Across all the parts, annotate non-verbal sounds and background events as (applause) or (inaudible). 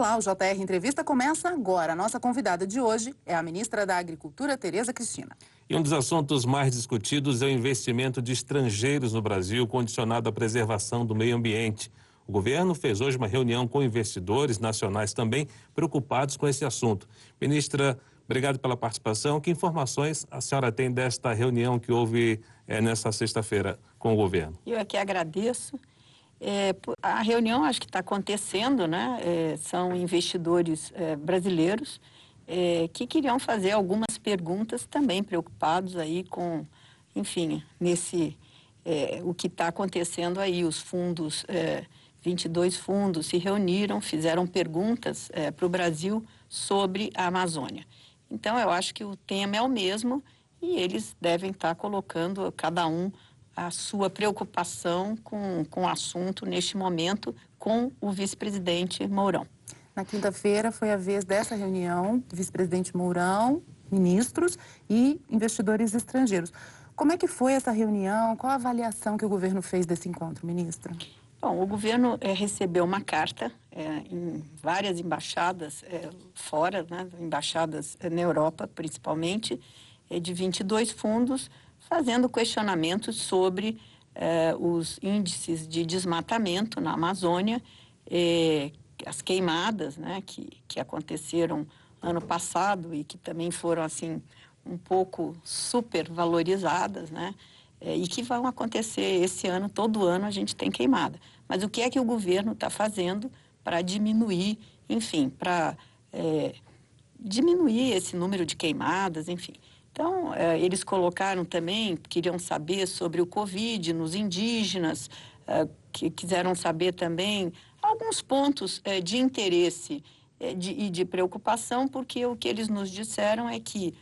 Olá, o JR Entrevista começa agora. A nossa convidada de hoje é a ministra da Agricultura, Tereza Cristina. E um dos assuntos mais discutidos é o investimento de estrangeiros no Brasil, condicionado à preservação do meio ambiente. O governo fez hoje uma reunião com investidores nacionais também preocupados com esse assunto. Ministra, obrigado pela participação. Que informações a senhora tem desta reunião que houve é, nesta sexta-feira com o governo? Eu aqui agradeço. É, a reunião acho que está acontecendo, né? É, são investidores é, brasileiros é, que queriam fazer algumas perguntas também preocupados aí com, enfim, nesse é, o que está acontecendo aí. Os fundos, 22 é, fundos se reuniram, fizeram perguntas para o Brasil sobre a Amazônia. Então eu acho que o tema é o mesmo e eles devem estar tá colocando cada um a sua preocupação com, com o assunto neste momento com o vice-presidente Mourão. Na quinta-feira foi a vez dessa reunião, vice-presidente Mourão, ministros e investidores estrangeiros. Como é que foi essa reunião? Qual a avaliação que o governo fez desse encontro, ministra? Bom, o governo é, recebeu uma carta é, em várias embaixadas é, fora, né, embaixadas na Europa principalmente, de 22 fundos fazendo questionamentos sobre eh, os índices de desmatamento na Amazônia, eh, as queimadas né, que, que aconteceram ano passado e que também foram assim um pouco supervalorizadas, né? É, e que vão acontecer esse ano, todo ano a gente tem queimada. Mas o que é que o governo está fazendo para diminuir, enfim, para é, diminuir esse número de queimadas, enfim. Então, é, eles colocaram também, queriam saber sobre o Covid nos indígenas, é, que quiseram saber também alguns pontos é, de interesse e de preocupação, porque o que eles nos disseram é que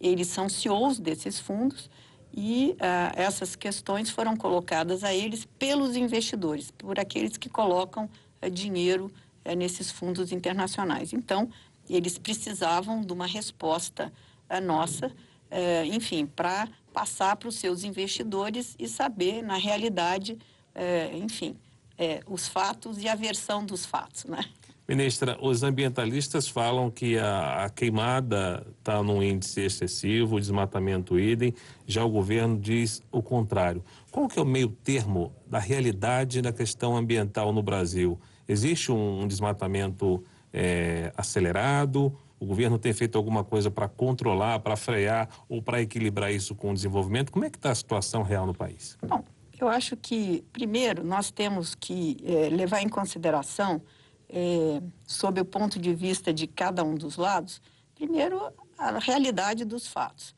eles são CEOs desses fundos e essas questões foram colocadas a eles pelos investidores, por aqueles que colocam dinheiro nesses fundos internacionais. Então, eles precisavam de uma resposta nossa é, enfim, para passar para os seus investidores e saber, na realidade, é, enfim, é, os fatos e a versão dos fatos, né? Ministra, os ambientalistas falam que a, a queimada está num índice excessivo, o desmatamento idem, já o governo diz o contrário. Qual que é o meio termo da realidade da questão ambiental no Brasil? Existe um, um desmatamento é, acelerado o governo tem feito alguma coisa para controlar, para frear ou para equilibrar isso com o desenvolvimento? Como é que está a situação real no país? Bom, eu acho que, primeiro, nós temos que é, levar em consideração, é, sob o ponto de vista de cada um dos lados, primeiro, a realidade dos fatos.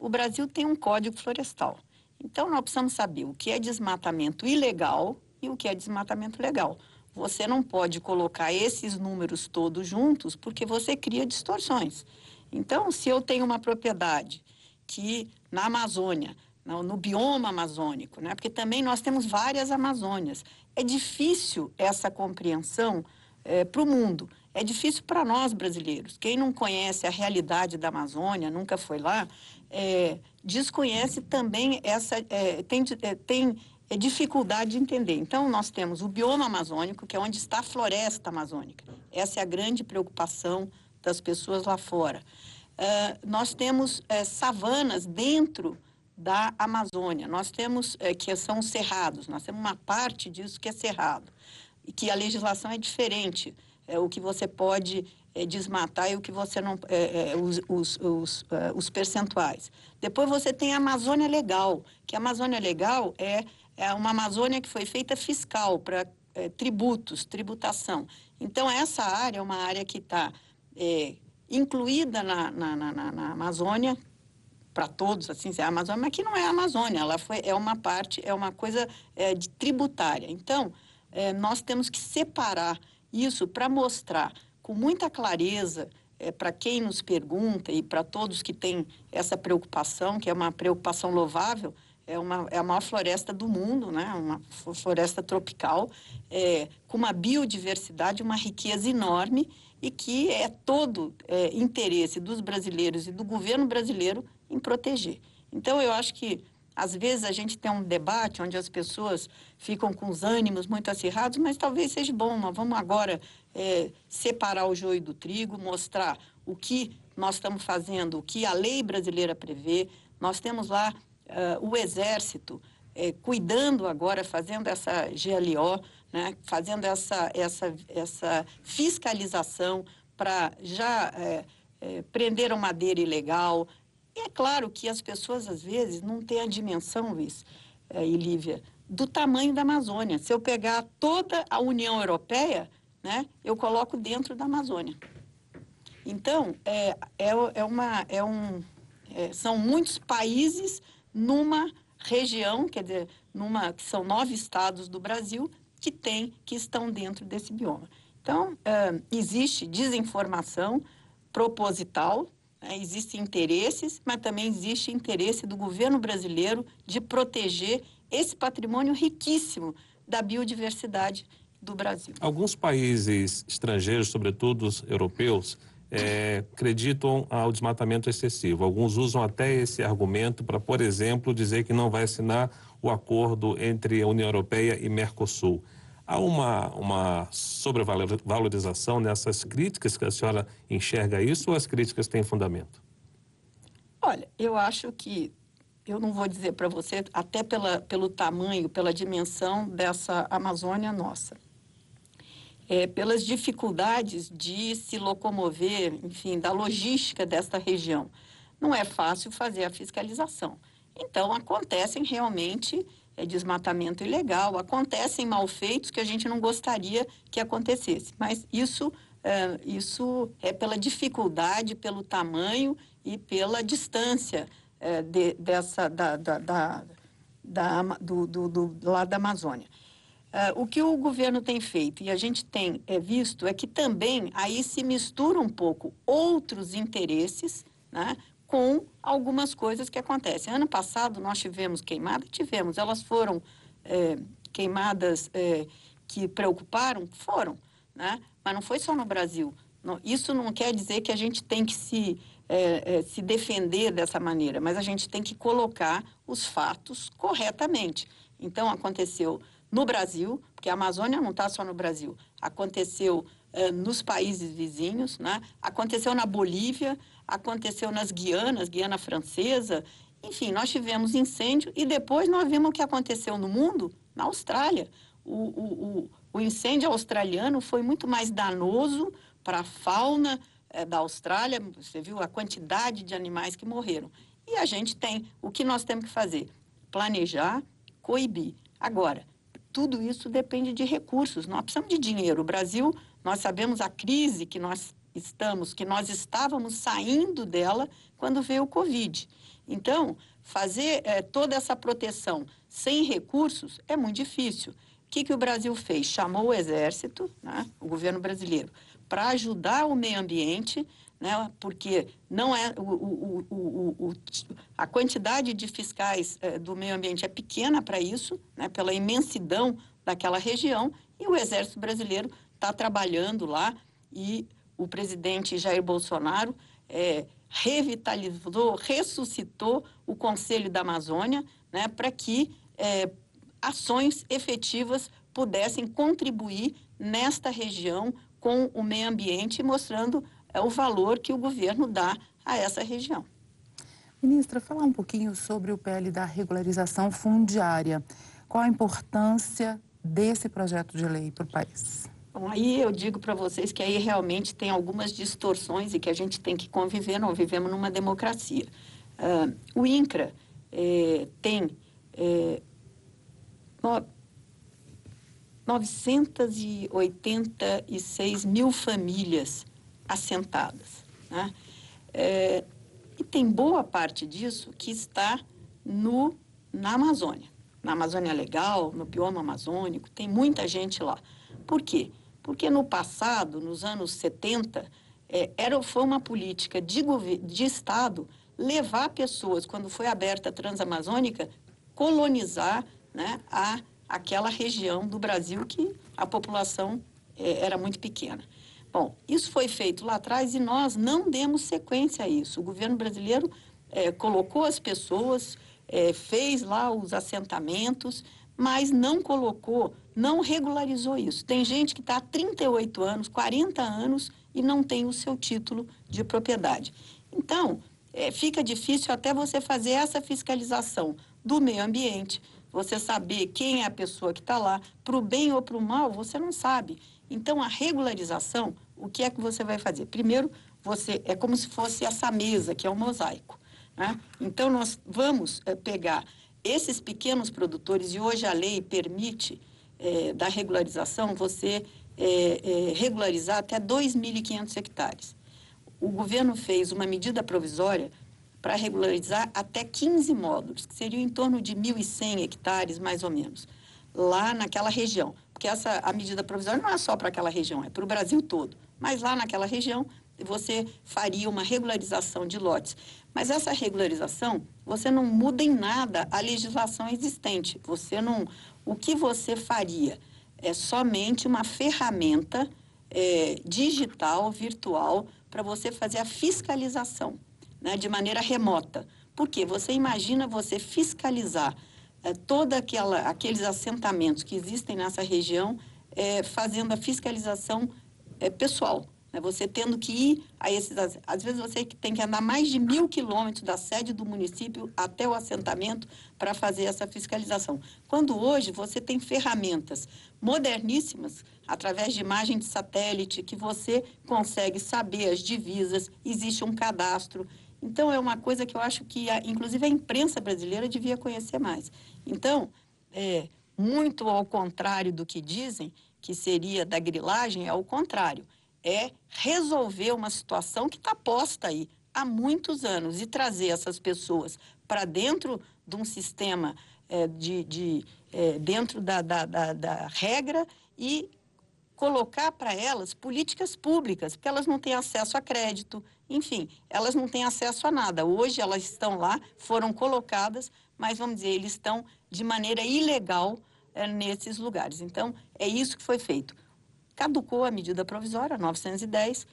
O Brasil tem um código florestal. Então, nós precisamos saber o que é desmatamento ilegal e o que é desmatamento legal. Você não pode colocar esses números todos juntos porque você cria distorções. Então, se eu tenho uma propriedade que na Amazônia, no, no bioma amazônico, né? porque também nós temos várias Amazônias, é difícil essa compreensão é, para o mundo. É difícil para nós brasileiros. Quem não conhece a realidade da Amazônia, nunca foi lá, é, desconhece também essa. É, tem, tem é dificuldade de entender. Então, nós temos o bioma amazônico, que é onde está a floresta amazônica. Essa é a grande preocupação das pessoas lá fora. Uh, nós temos uh, savanas dentro da Amazônia. Nós temos, uh, que são cerrados, nós temos uma parte disso que é cerrado. E que a legislação é diferente. É, o que você pode é, desmatar e o que você não. É, é, os, os, os, os percentuais. Depois você tem a Amazônia Legal, que a Amazônia Legal é é uma Amazônia que foi feita fiscal para é, tributos, tributação. Então, essa área é uma área que está é, incluída na, na, na, na Amazônia, para todos, assim, é a Amazônia, mas que não é a Amazônia, ela foi, é uma parte, é uma coisa é, de tributária. Então, é, nós temos que separar isso para mostrar com muita clareza é, para quem nos pergunta e para todos que têm essa preocupação, que é uma preocupação louvável, é, uma, é a maior floresta do mundo, né? uma floresta tropical, é, com uma biodiversidade, uma riqueza enorme e que é todo é, interesse dos brasileiros e do governo brasileiro em proteger. Então, eu acho que Às vezes a gente tem um debate onde as pessoas ficam com os ânimos muito acirrados, mas talvez seja bom. Nós vamos agora é, separar o joio do trigo, mostrar o que nós estamos fazendo, o que a lei brasileira prevê. Nós temos lá uh, o Exército é, cuidando agora, fazendo essa GLO, né, fazendo essa, essa, essa fiscalização para já é, é, prender a madeira ilegal, e é claro que as pessoas, às vezes, não têm a dimensão, Luiz eh, e Lívia, do tamanho da Amazônia. Se eu pegar toda a União Europeia, né, eu coloco dentro da Amazônia. Então, é, é, é uma, é um, é, são muitos países numa região, quer dizer, numa, que são nove estados do Brasil, que tem, que estão dentro desse bioma. Então, existe desinformação proposital, né? Existem interesses, mas também existe interesse do governo brasileiro de proteger esse patrimônio riquíssimo da biodiversidade do Brasil. Alguns países estrangeiros, sobretudo os europeus, é, acreditam ao desmatamento excessivo. Alguns usam até esse argumento para, por exemplo, dizer que não vai assinar o acordo entre a União Europeia e Mercosul. Há uma, uma sobrevalorização nessas críticas que a senhora enxerga isso ou as críticas têm fundamento? Olha, eu acho que, eu não vou dizer para você, até pela, pelo tamanho, pela dimensão dessa Amazônia nossa. É, pelas dificuldades de se locomover, enfim, da logística desta região. Não é fácil fazer a fiscalização. Então, acontecem realmente é desmatamento ilegal, acontecem malfeitos que a gente não gostaria que acontecesse. Mas isso, é, isso é pela dificuldade, pelo tamanho e pela distância é, de, dessa, da, da, da, da do, do, do, lado da Amazônia. É, o que o governo tem feito e a gente tem é, visto é que também aí se mistura um pouco outros interesses, né, com algumas coisas que acontecem. Ano passado nós tivemos queimada, tivemos, elas foram é, queimadas é, que preocuparam, foram, né? Mas não foi só no Brasil. Isso não quer dizer que a gente tem que se é se defender dessa maneira, mas a gente tem que colocar os fatos corretamente. Então aconteceu no Brasil, porque a Amazônia não está só no Brasil, aconteceu é, nos países vizinhos, né? aconteceu na Bolívia, aconteceu nas Guianas, Guiana Francesa, enfim, nós tivemos incêndio e depois nós vimos o que aconteceu no mundo, na Austrália. O, o, o, o incêndio australiano foi muito mais danoso para a fauna é, da Austrália, você viu a quantidade de animais que morreram. E a gente tem, o que nós temos que fazer? Planejar, coibir. Agora, tudo isso depende de recursos, nós precisamos de dinheiro. O Brasil, nós sabemos a crise que nós estamos, que nós estávamos saindo dela quando veio o Covid. Então, fazer é, toda essa proteção sem recursos é muito difícil. O que, que o Brasil fez? Chamou o Exército, né, o governo brasileiro, para ajudar o meio ambiente, né, porque não é o, o, o, a quantidade de fiscais é, do meio ambiente é pequena para isso, né, pela imensidão daquela região, e o Exército Brasileiro está trabalhando lá e o presidente Jair Bolsonaro é, revitalizou, ressuscitou o Conselho da Amazônia né, para que é, ações efetivas pudessem contribuir nesta região com o meio ambiente, mostrando é, o valor que o governo dá a essa região. Ministra, falar um pouquinho sobre o PL da regularização fundiária. Qual a importância desse projeto de lei para o país? Bom, aí eu digo para vocês que aí realmente tem algumas distorções e que a gente tem que conviver, nós vivemos numa democracia. Uh, o INCRA eh, tem eh, no, 986 mil famílias assentadas. Né? Eh, e tem boa parte disso que está no, na Amazônia. Na Amazônia Legal, no bioma amazônico, tem muita gente lá. Por quê? Porque no passado, nos anos 70, é, era, foi uma política de, de Estado levar pessoas, quando foi aberta a Transamazônica, colonizar né, a, aquela região do Brasil que a população é, era muito pequena. Bom, isso foi feito lá atrás e nós não demos sequência a isso. O governo brasileiro é, colocou as pessoas, é, fez lá os assentamentos, mas não colocou, não regularizou isso. Tem gente que está há 38 anos, 40 anos e não tem o seu título de propriedade. Então, é, fica difícil até você fazer essa fiscalização do meio ambiente, você saber quem é a pessoa que está lá, para o bem ou para o mal, você não sabe. Então, a regularização, o que é que você vai fazer? Primeiro, você é como se fosse essa mesa, que é um mosaico. Né? Então, nós vamos é, pegar esses pequenos produtores, e hoje a lei permite, é, da regularização, você é, regularizar até 2.500 hectares. O governo fez uma medida provisória para regularizar até 15 módulos, que seriam em torno de 1.100 hectares, mais ou menos, lá naquela região. Porque essa, a medida provisória não é só para aquela região, é para o Brasil todo. Mas lá naquela região, você faria uma regularização de lotes. Mas essa regularização, você não muda em nada a legislação existente. Você não. O que você faria é somente uma ferramenta é, digital, virtual, para você fazer a fiscalização né, de maneira remota. Por quê? Você imagina você fiscalizar é, toda aquela aqueles assentamentos que existem nessa região, é, fazendo a fiscalização é, pessoal. Né? Você tendo que ir a esses. Às vezes você tem que andar mais de mil quilômetros da sede do município até o assentamento para fazer essa fiscalização. Quando hoje você tem ferramentas moderníssimas, através de imagem de satélite, que você consegue saber as divisas, existe um cadastro. Então, é uma coisa que eu acho que, a, inclusive, a imprensa brasileira devia conhecer mais. Então, é, muito ao contrário do que dizem, que seria da grilagem, é o contrário é resolver uma situação que está posta aí há muitos anos e trazer essas pessoas para dentro de um sistema é, de, de é, dentro da, da, da, da regra e colocar para elas políticas públicas, porque elas não têm acesso a crédito, enfim, elas não têm acesso a nada. Hoje elas estão lá, foram colocadas, mas vamos dizer, eles estão de maneira ilegal nesses lugares. Então, é isso que foi feito caducou a medida provisória 910,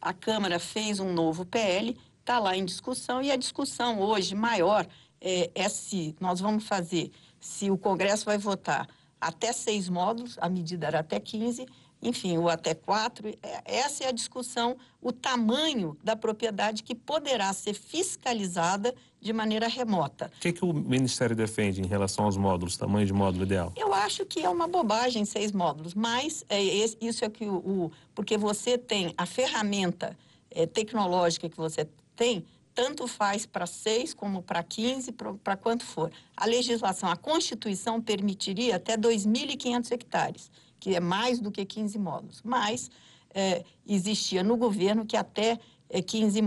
a Câmara fez um novo PL, está lá em discussão, e a discussão hoje maior é, é se nós vamos fazer, se o Congresso vai votar até seis módulos, a medida era até 15, enfim, ou até quatro. É, essa é a discussão, o tamanho da propriedade que poderá ser fiscalizada de maneira remota. O que, que o Ministério defende em relação aos módulos, tamanho de módulo ideal? Eu acho que é uma bobagem seis módulos, mas é, isso é que o, o porque você tem a ferramenta é, tecnológica que você tem, tanto faz para seis como para 15, para quanto for. A legislação, a Constituição permitiria até 2.500 hectares que é mais do que 15 módulos. Mas é, existia no governo que até é, 15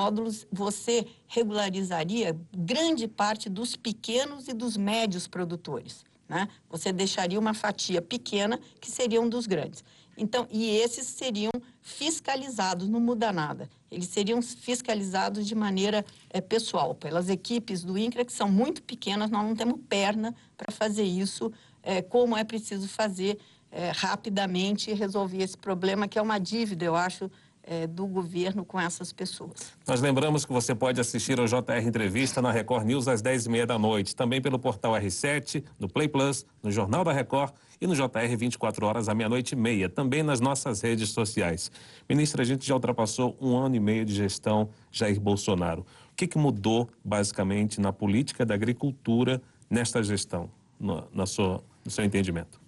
módulos você regularizaria grande parte dos pequenos e dos médios produtores. Né? Você deixaria uma fatia pequena que seria um dos grandes. Então, e esses seriam fiscalizados, não muda nada. Eles seriam fiscalizados de maneira é, pessoal, pelas equipes do INCRA, que são muito pequenas, nós não temos perna para fazer isso é, como é preciso fazer é, rapidamente e resolver esse problema, que é uma dívida, eu acho, é, do governo com essas pessoas. Nós lembramos que você pode assistir ao JR Entrevista na Record News às 10h30 da noite, também pelo portal R7, no Play Plus, no Jornal da Record e no JR 24 horas à meia-noite e meia, também nas nossas redes sociais. Ministra, a gente já ultrapassou um ano e meio de gestão Jair Bolsonaro. O que, que mudou, basicamente, na política da agricultura nesta gestão, na, na sua no seu entendimento?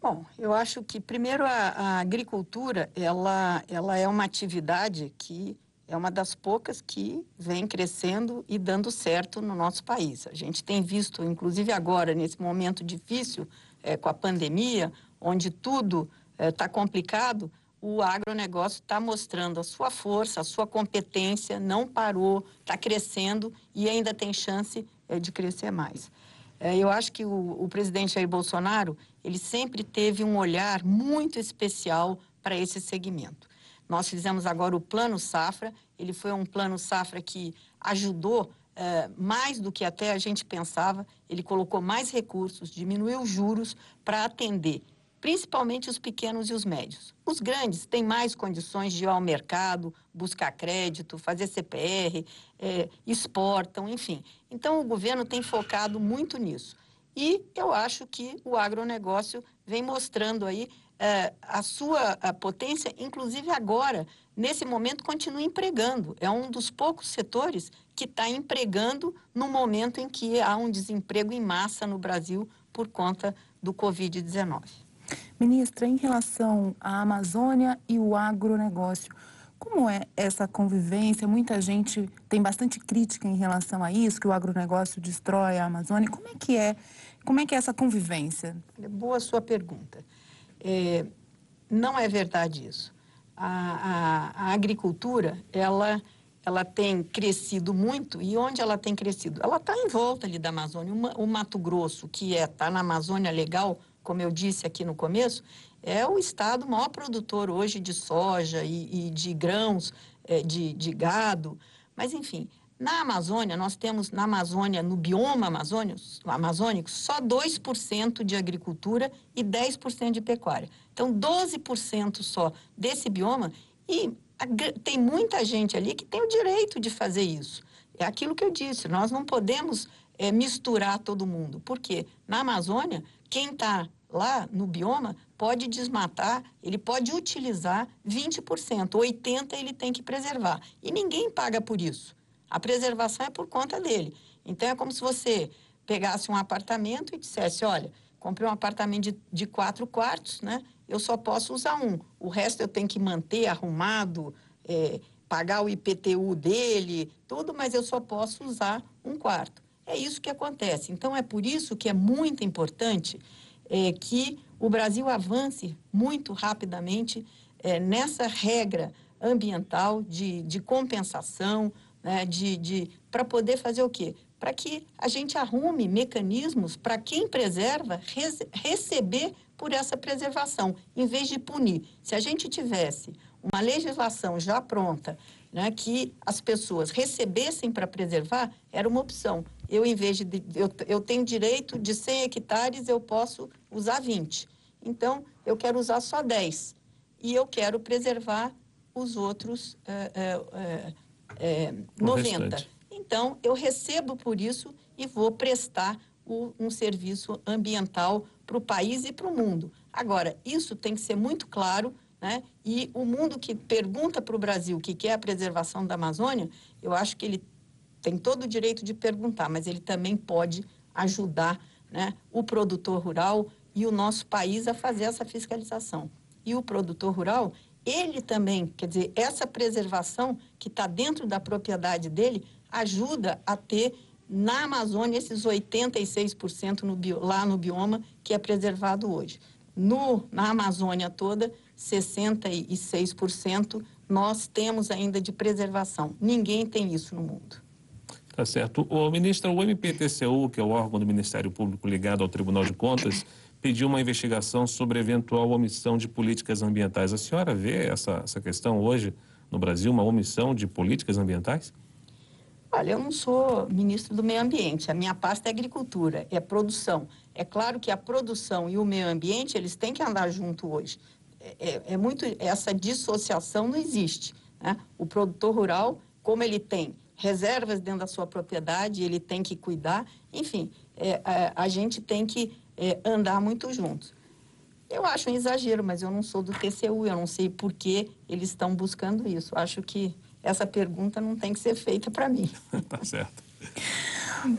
Bom, eu acho que primeiro a, a, agricultura ela, ela é uma atividade que é uma das poucas que vem crescendo e dando certo no nosso país. A gente tem visto, inclusive agora nesse momento difícil é, com a pandemia, onde tudo está é, complicado, o agronegócio está mostrando a sua força, a sua competência, não parou, está crescendo e ainda tem chance é, de crescer mais. É, eu acho que o, o presidente Jair Bolsonaro, ele sempre teve um olhar muito especial para esse segmento. Nós fizemos agora o Plano Safra, ele foi um Plano Safra que ajudou é, mais do que até a gente pensava, ele colocou mais recursos, diminuiu os juros para atender principalmente os pequenos e os médios. Os grandes têm mais condições de ir ao mercado, buscar crédito, fazer CPR, é, exportam, enfim. Então, o governo tem focado muito nisso. E eu acho que o agronegócio vem mostrando aí é, a sua a potência, inclusive agora, nesse momento, continua empregando. É um dos poucos setores que está empregando no momento em que há um desemprego em massa no Brasil por conta do Covid-19. Ministra, em relação à Amazônia e o agronegócio, como é essa convivência? Muita gente tem bastante crítica em relação a isso, que o agronegócio destrói a Amazônia. Como é que é, como é, que é essa convivência? Boa sua pergunta. É, não é verdade isso. A, a, a, agricultura, ela, ela tem crescido muito e onde ela tem crescido? Ela está em volta ali da Amazônia. O, o Mato Grosso, que está é, tá na Amazônia legal, como eu disse aqui no começo, é o estado maior produtor hoje de soja e, e de grãos, é, de, de gado. Mas, enfim, na Amazônia, nós temos na Amazônia, no bioma amazônico, amazônico só 2% de agricultura e 10% de pecuária. Então, 12% só desse bioma e a, tem muita gente ali que tem o direito de fazer isso. É aquilo que eu disse, nós não podemos é, misturar todo mundo. Por quê? Na Amazônia, quem está lá no bioma pode desmatar, ele pode utilizar 20%, 80% ele tem que preservar. E ninguém paga por isso. A preservação é por conta dele. Então é como se você pegasse um apartamento e dissesse, olha, comprei um apartamento de, de quatro quartos, né? Eu só posso usar um. O resto eu tenho que manter arrumado, é, pagar o IPTU dele, tudo, mas eu só posso usar um quarto. É isso que acontece. Então é por isso que é muito importante é, que o Brasil avance muito rapidamente é, nessa regra ambiental de, de compensação, né, de, de, para poder fazer o quê? Para que a gente arrume mecanismos para quem preserva receber por essa preservação, em vez de punir. Se a gente tivesse uma legislação já pronta, né, que as pessoas recebessem para preservar, era uma opção eu, em vez de. Eu, eu tenho direito de 100 hectares, eu posso usar 20. Então, eu quero usar só 10. E eu quero preservar os outros é, é, é, 90. Restante. Então, eu recebo por isso e vou prestar o, um serviço ambiental para o país e para o mundo. Agora, isso tem que ser muito claro. Né? E o mundo que pergunta para o Brasil o que quer a preservação da Amazônia, eu acho que ele tem todo o direito de perguntar, mas ele também pode ajudar né, o produtor rural e o nosso país a fazer essa fiscalização. E o produtor rural, ele também, quer dizer, essa preservação que está dentro da propriedade dele ajuda a ter na Amazônia esses 86% no bio, lá no bioma que é preservado hoje. No, na Amazônia toda, 66% nós temos ainda de preservação. Ninguém tem isso no mundo. Tá certo. O ministro, o MPTCU, que é o órgão do Ministério Público ligado ao Tribunal de Contas, pediu uma investigação sobre eventual omissão de políticas ambientais. A senhora vê essa, essa questão hoje no Brasil, uma omissão de políticas ambientais? Olha, eu não sou ministro do meio ambiente. A minha pasta é agricultura, é produção. É claro que a produção e o meio ambiente, eles têm que andar junto hoje. É, é, é muito... Essa dissociação não existe. Né? O produtor rural, como ele tem reservas dentro da sua propriedade, ele tem que cuidar. Enfim, é, a, a, gente tem que é, andar muito juntos. Eu acho um exagero, mas eu não sou do TCU, eu não sei por que eles estão buscando isso. Acho que essa pergunta não tem que ser feita para mim. (laughs) tá certo.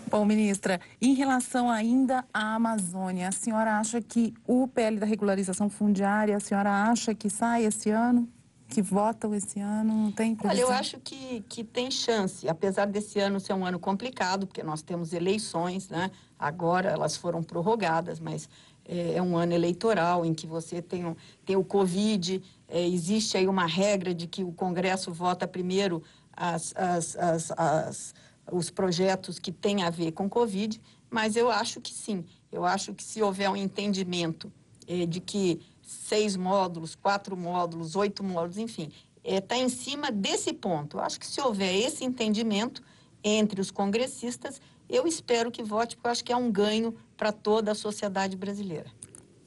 Bom, ministra, em relação ainda à Amazônia, a senhora acha que o PL da regularização fundiária, a senhora acha que sai esse ano? Que votam esse ano? Não tem previsão? Olha, eu acho que, que tem chance, apesar desse ano ser um ano complicado, porque nós temos eleições, né? Agora elas foram prorrogadas, mas é, é um ano eleitoral em que você tem, tem o Covid, é, existe aí uma regra de que o Congresso vota primeiro as, as, as, as, os projetos que têm a ver com Covid, mas eu acho que sim. Eu acho que se houver um entendimento é, de que seis módulos, quatro módulos, oito módulos, enfim, está é, em cima desse ponto. Eu acho que se houver esse entendimento entre os congressistas, eu espero que vote, porque eu acho que é um ganho para toda a sociedade brasileira.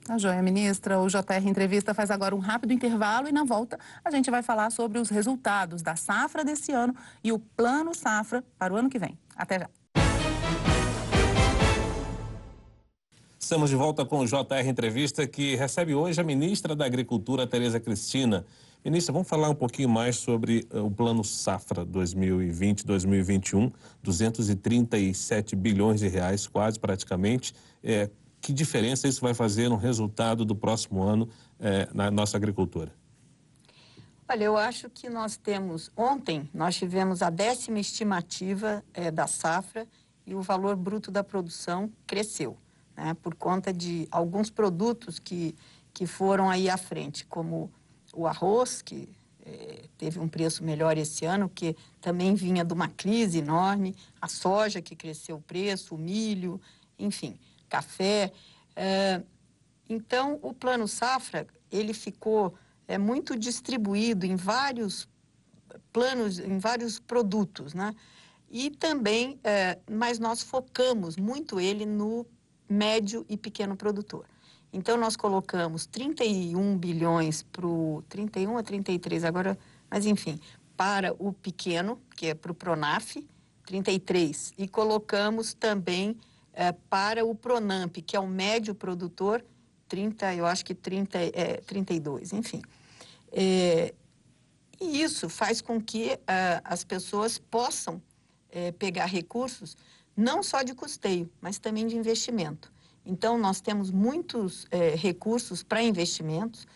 Tá joia, ministra. O JR Entrevista faz agora um rápido intervalo e na volta a gente vai falar sobre os resultados da safra desse ano e o plano safra para o ano que vem. Até já. Estamos de volta com o JR Entrevista, que recebe hoje a ministra da Agricultura, Tereza Cristina. Ministra, vamos falar um pouquinho mais sobre uh, o Plano Safra 2020-2021, 237 bilhões de reais, quase praticamente. É, que diferença isso vai fazer no resultado do próximo ano eh, na nossa agricultura? Olha, eu acho que nós temos. Ontem nós tivemos a décima estimativa eh, da safra e o valor bruto da produção cresceu, né, por conta de alguns produtos que, que foram aí à frente, como o arroz, que eh, teve um preço melhor esse ano, que também vinha de uma crise enorme, a soja, que cresceu o preço, o milho, enfim café. É, então, o Plano Safra, ele ficou é, muito distribuído em vários planos, em vários produtos, né? E também, é, mas nós focamos muito ele no médio e pequeno produtor. Então, nós colocamos 31 bilhões para o... 31 a 33 agora, mas enfim, para o pequeno, que é para o Pronaf, 33. E colocamos também é, para o Pronamp, que é o médio produtor, 30, eu acho que 30, é, 32, enfim. É, e isso faz com que é, as pessoas possam é, pegar recursos não só de custeio, mas também de investimento. Então, nós temos muitos é, recursos para investimentos,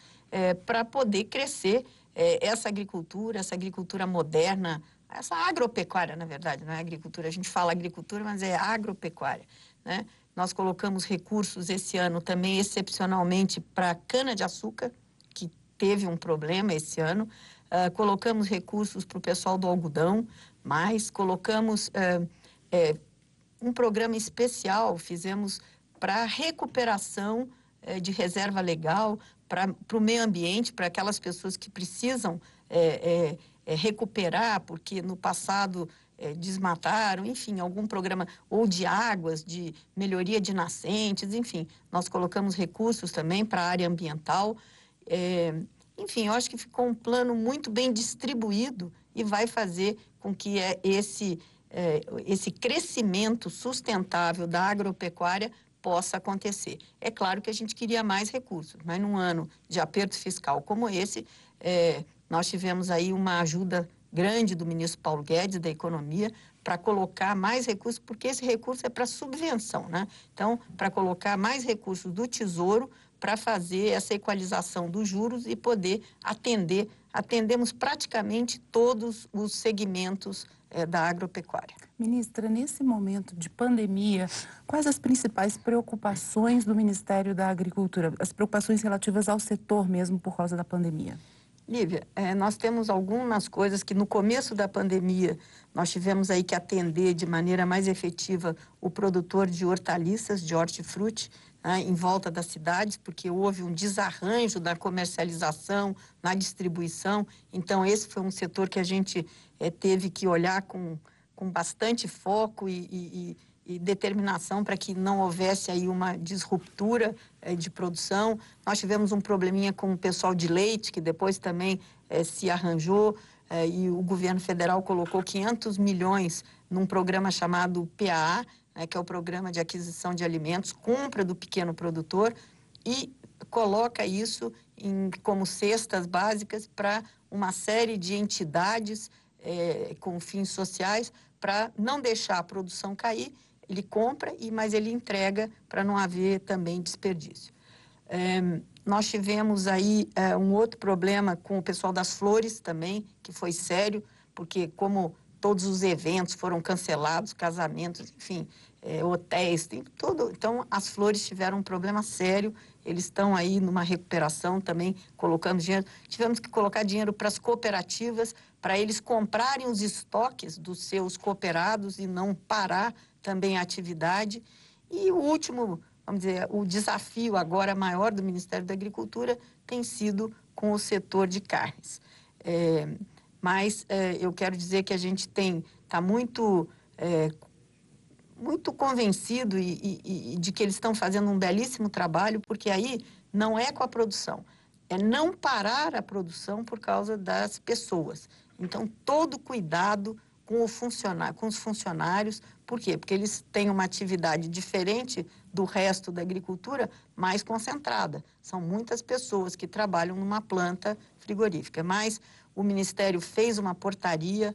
para poder crescer essa agricultura, essa agricultura moderna, essa agropecuária, na verdade, não é agricultura. A gente fala agricultura, mas é agropecuária. Né? Nós colocamos recursos esse ano também, excepcionalmente, para cana-de-açúcar, que teve um problema esse ano. Uh, colocamos recursos para o pessoal do algodão, mas colocamos uh, é, um programa especial, fizemos para recuperação é, de reserva legal, para o meio ambiente, para aquelas pessoas que precisam é, recuperar, porque no passado é, desmataram, enfim, algum programa ou de águas, de melhoria de nascentes, enfim, nós colocamos recursos também para a área ambiental. É, enfim, eu acho que ficou um plano muito bem distribuído e vai fazer com que esse, é, esse crescimento sustentável da agropecuária possa acontecer. É claro que a gente queria mais recursos, mas num ano de aperto fiscal como esse, é, nós tivemos aí uma ajuda grande do ministro Paulo Guedes da Economia para colocar mais recursos, porque esse recurso é para subvenção, né? Então, para colocar mais recursos do Tesouro para fazer essa equalização dos juros e poder atender, atendemos praticamente todos os segmentos é, da agropecuária. Ministra, nesse momento de pandemia, quais as principais preocupações do Ministério da Agricultura, as preocupações relativas ao setor mesmo por causa da pandemia? Lívia, é, nós temos algumas coisas que no começo da pandemia nós tivemos aí que atender de maneira mais efetiva o produtor de hortaliças, de hortifruti, né, em volta das cidades, porque houve um desarranjo na comercialização, na distribuição. Então, esse foi um setor que a gente é, teve que olhar com, com bastante foco e, e, e determinação para que não houvesse aí uma disruptura eh, de produção. Nós tivemos um probleminha com o pessoal de leite, que depois também eh, se arranjou, e o governo federal colocou 500 milhões num programa chamado PAA, né, que é o Programa de Aquisição de Alimentos, compra do pequeno produtor, e coloca isso em, como cestas básicas para uma série de entidades com fins sociais, para não deixar a produção cair ele compra, e mas ele entrega para não haver também desperdício. É, nós tivemos aí é, um outro problema com o pessoal das flores também, que foi sério, porque como todos os eventos foram cancelados, casamentos, enfim, é, hotéis, tem tudo. Então, as flores tiveram um problema sério. Eles estão aí numa recuperação também, colocando dinheiro. Tivemos que colocar dinheiro para as cooperativas, para eles comprarem os estoques dos seus cooperados e não parar também a atividade. E o último, vamos dizer, o desafio agora maior do Ministério da Agricultura tem sido com o setor de carnes. É, mas é, eu quero dizer que a gente tem está muito é, muito convencido e, e, e, de que eles estão fazendo um belíssimo trabalho, porque aí não é com a produção, é não parar a produção por causa das pessoas. Então, todo cuidado com, o funcionário, com os funcionários, por quê? Porque eles têm uma atividade diferente do resto da agricultura, mais concentrada. São muitas pessoas que trabalham numa planta frigorífica. Mas o Ministério fez uma portaria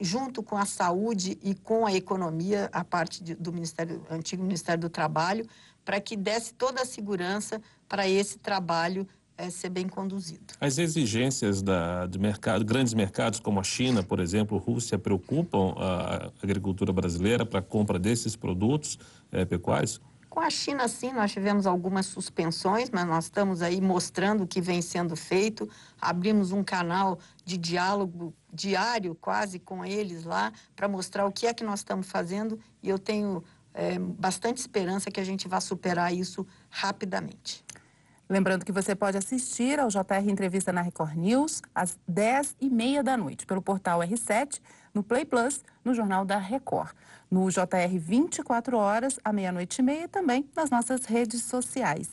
junto com a saúde e com a economia, a parte de, do Ministério, antigo Ministério do Trabalho, para que desse toda a segurança para esse trabalho é, ser bem conduzido. As exigências da, de mercado, grandes mercados como a China, por exemplo, Rússia, preocupam a agricultura brasileira para a compra desses produtos é, pecuários? Com a China, sim, nós tivemos algumas suspensões, mas nós estamos aí mostrando o que vem sendo feito. Abrimos um canal de diálogo diário, quase, com eles lá, para mostrar o que é que nós estamos fazendo e eu tenho é, bastante esperança que a gente vá superar isso rapidamente. Lembrando que você pode assistir ao JR Entrevista na Record News às 10h30 da noite, pelo portal R7, no Play Plus, no Jornal da Record. No JR 24 horas, à meia-noite e meia, também nas nossas redes sociais.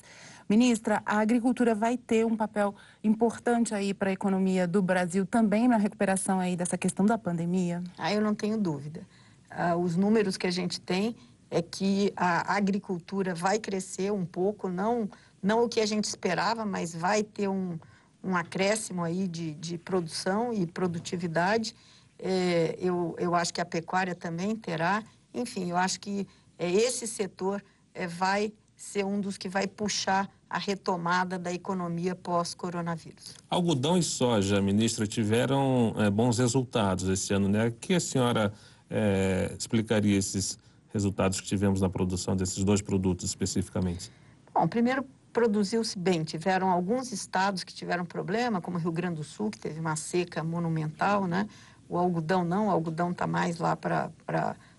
Ministra, a agricultura vai ter um papel importante aí para a economia do Brasil também na recuperação aí dessa questão da pandemia? Ah, eu não tenho dúvida. Ah, os números que a gente tem é que a agricultura vai crescer um pouco, não não o que a gente esperava, mas vai ter um, um acréscimo aí de, de produção e produtividade. É, eu, eu acho que a pecuária também terá. Enfim, eu acho que é, esse setor é, vai ser um dos que vai puxar a retomada da economia pós-coronavírus. Algodão e soja, ministra, tiveram é, bons resultados esse ano, né? Que a senhora é, explicaria esses resultados que tivemos na produção desses dois produtos especificamente? Bom, primeiro produziu-se bem. Tiveram alguns estados que tiveram problema, como Rio Grande do Sul, que teve uma seca monumental, né? O algodão não, o algodão está mais lá para...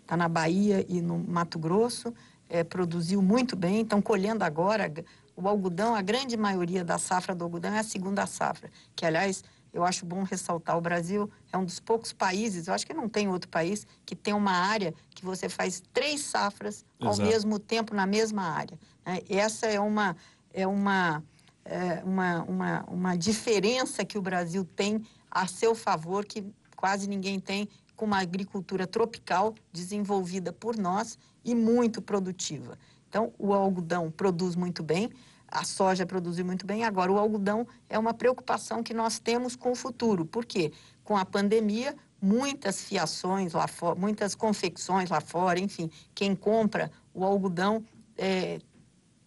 Está na Bahia e no Mato Grosso, é, produziu muito bem, estão colhendo agora. O algodão, a grande maioria da safra do algodão é a segunda safra, que, aliás, eu acho bom ressaltar, o Brasil é um dos poucos países, eu acho que não tem outro país, que tem uma área que você faz três safras Exato. ao mesmo tempo na mesma área. Né? Essa é uma é uma, é uma, uma, uma diferença que o Brasil tem a seu favor, que quase ninguém tem, com uma agricultura tropical desenvolvida por nós e muito produtiva. Então, o algodão produz muito bem, a soja produz muito bem. Agora, o algodão é uma preocupação que nós temos com o futuro. Por quê? Com a pandemia, muitas fiações lá fora, muitas confecções lá fora, enfim, quem compra o algodão é,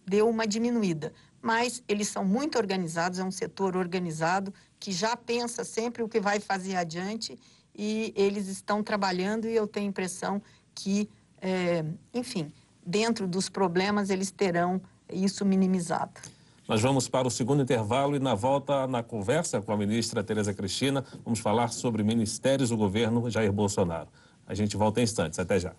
deu uma diminuída. Mas eles são muito organizados, é um setor organizado que já pensa sempre o que vai fazer adiante e eles estão trabalhando e eu tenho a impressão que, é, enfim, dentro dos problemas eles terão isso minimizado. Nós vamos para o segundo intervalo e na volta na conversa com a ministra Tereza Cristina, vamos falar sobre ministérios do governo Jair Bolsonaro. A gente volta em instantes. Até já.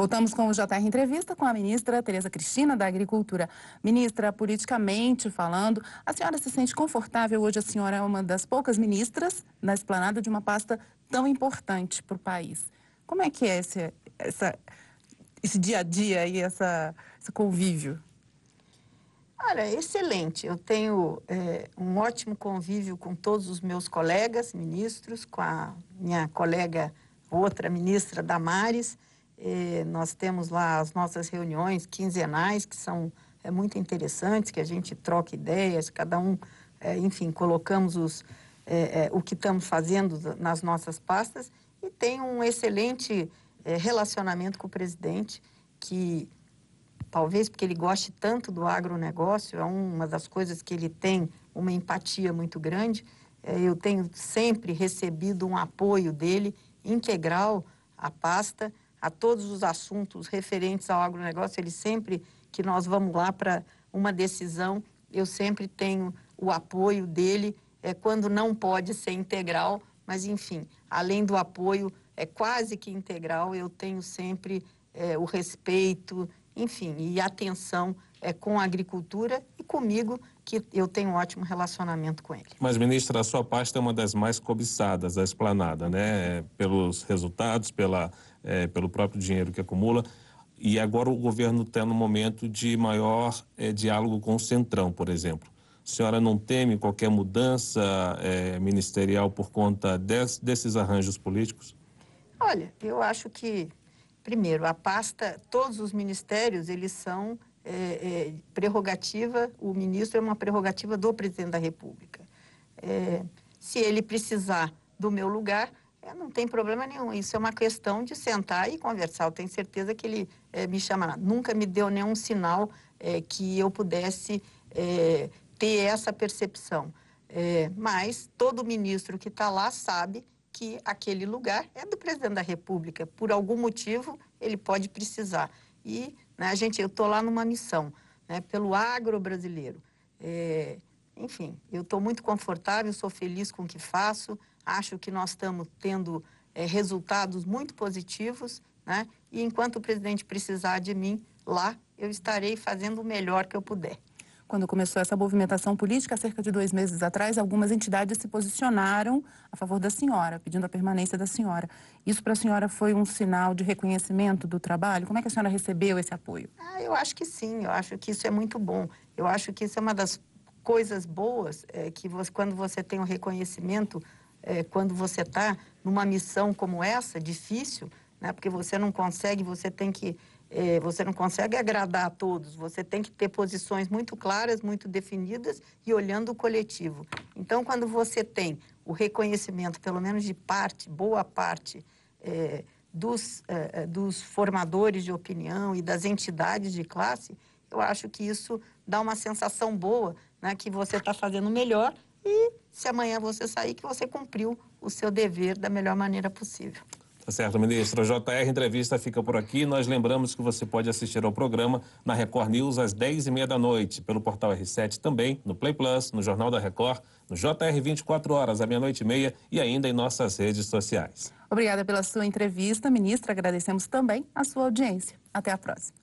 Voltamos com o JR Entrevista com a ministra Tereza Cristina da Agricultura. Ministra, politicamente falando, a senhora se sente confortável? Hoje a senhora é uma das poucas ministras na esplanada de uma pasta tão importante para o país. Como é que é esse, essa, esse dia a dia e essa, esse convívio? Olha, excelente. Eu tenho é, um ótimo convívio com todos os meus colegas ministros, com a minha colega, outra ministra Damares. Eh, nós temos lá as nossas reuniões quinzenais, que são é, muito interessantes, que a gente troca ideias, cada um, é, enfim, colocamos os, é, o que estamos fazendo nas nossas pastas e tem um excelente relacionamento com o presidente, que talvez porque ele goste tanto do agronegócio, é uma das coisas que ele tem uma empatia muito grande. eu tenho sempre recebido um apoio dele integral à pasta a todos os assuntos referentes ao agronegócio, ele sempre que nós vamos lá para uma decisão, eu sempre tenho o apoio dele, é, quando não pode ser integral, mas enfim, além do apoio, é quase que integral, eu tenho sempre é, o respeito, enfim, e atenção é, com a agricultura e comigo, que eu tenho um ótimo relacionamento com ele. Mas, ministra, a sua pasta é uma das mais cobiçadas da esplanada, né? Pelos resultados, pela é, pelo próprio dinheiro que acumula. e agora o governo está no momento de maior é, diálogo com o Centrão, por exemplo. A senhora não teme qualquer mudança é, ministerial por conta des, desses arranjos políticos? Olha, eu acho que, primeiro, a pasta, todos os ministérios, eles são é, é, prerrogativa, o ministro é uma prerrogativa do presidente da República. É, se ele precisar do meu lugar, é, não tem problema nenhum. Isso é uma questão de sentar e conversar. Eu tenho certeza que ele é, me chamará. Nunca me deu nenhum sinal é, que eu pudesse ter essa percepção. Mas todo ministro que está lá sabe que aquele lugar é do presidente da República. Por algum motivo, ele pode precisar. E né, gente, eu estou lá numa missão né, pelo agro brasileiro. É, enfim, eu estou muito confortável, sou feliz com o que faço. Acho que nós estamos tendo é, resultados muito positivos, né? E enquanto o presidente precisar de mim lá, eu estarei fazendo o melhor que eu puder. Quando começou essa movimentação política, cerca de dois meses atrás, algumas entidades se posicionaram a favor da senhora, pedindo a permanência da senhora. Isso para a senhora foi um sinal de reconhecimento do trabalho? Como é que a senhora recebeu esse apoio? Ah, eu acho que sim, eu acho que isso é muito bom. Eu acho que isso é uma das coisas boas é, que você, quando você tem um reconhecimento é, quando você está numa missão como essa, difícil, né? porque você não consegue, você tem que, é, você não consegue agradar a todos, você tem que ter posições muito claras, muito definidas e olhando o coletivo. Então, quando você tem o reconhecimento, pelo menos de parte, boa parte, é, dos, é, é, dos formadores de opinião e das entidades de classe, eu acho que isso dá uma sensação boa, né, que você está fazendo melhor e se amanhã você sair, que você cumpriu o seu dever da melhor maneira possível. Tá certo, ministro. JR Entrevista fica por aqui. Nós lembramos que você pode assistir ao programa na Record News às 10h30 da noite, pelo portal R7 também, no Play Plus, no Jornal da Record, no JR 24 horas, à meia-noite e meia e ainda em nossas redes sociais. Obrigada pela sua entrevista, ministra. Agradecemos também a sua audiência. Até a próxima.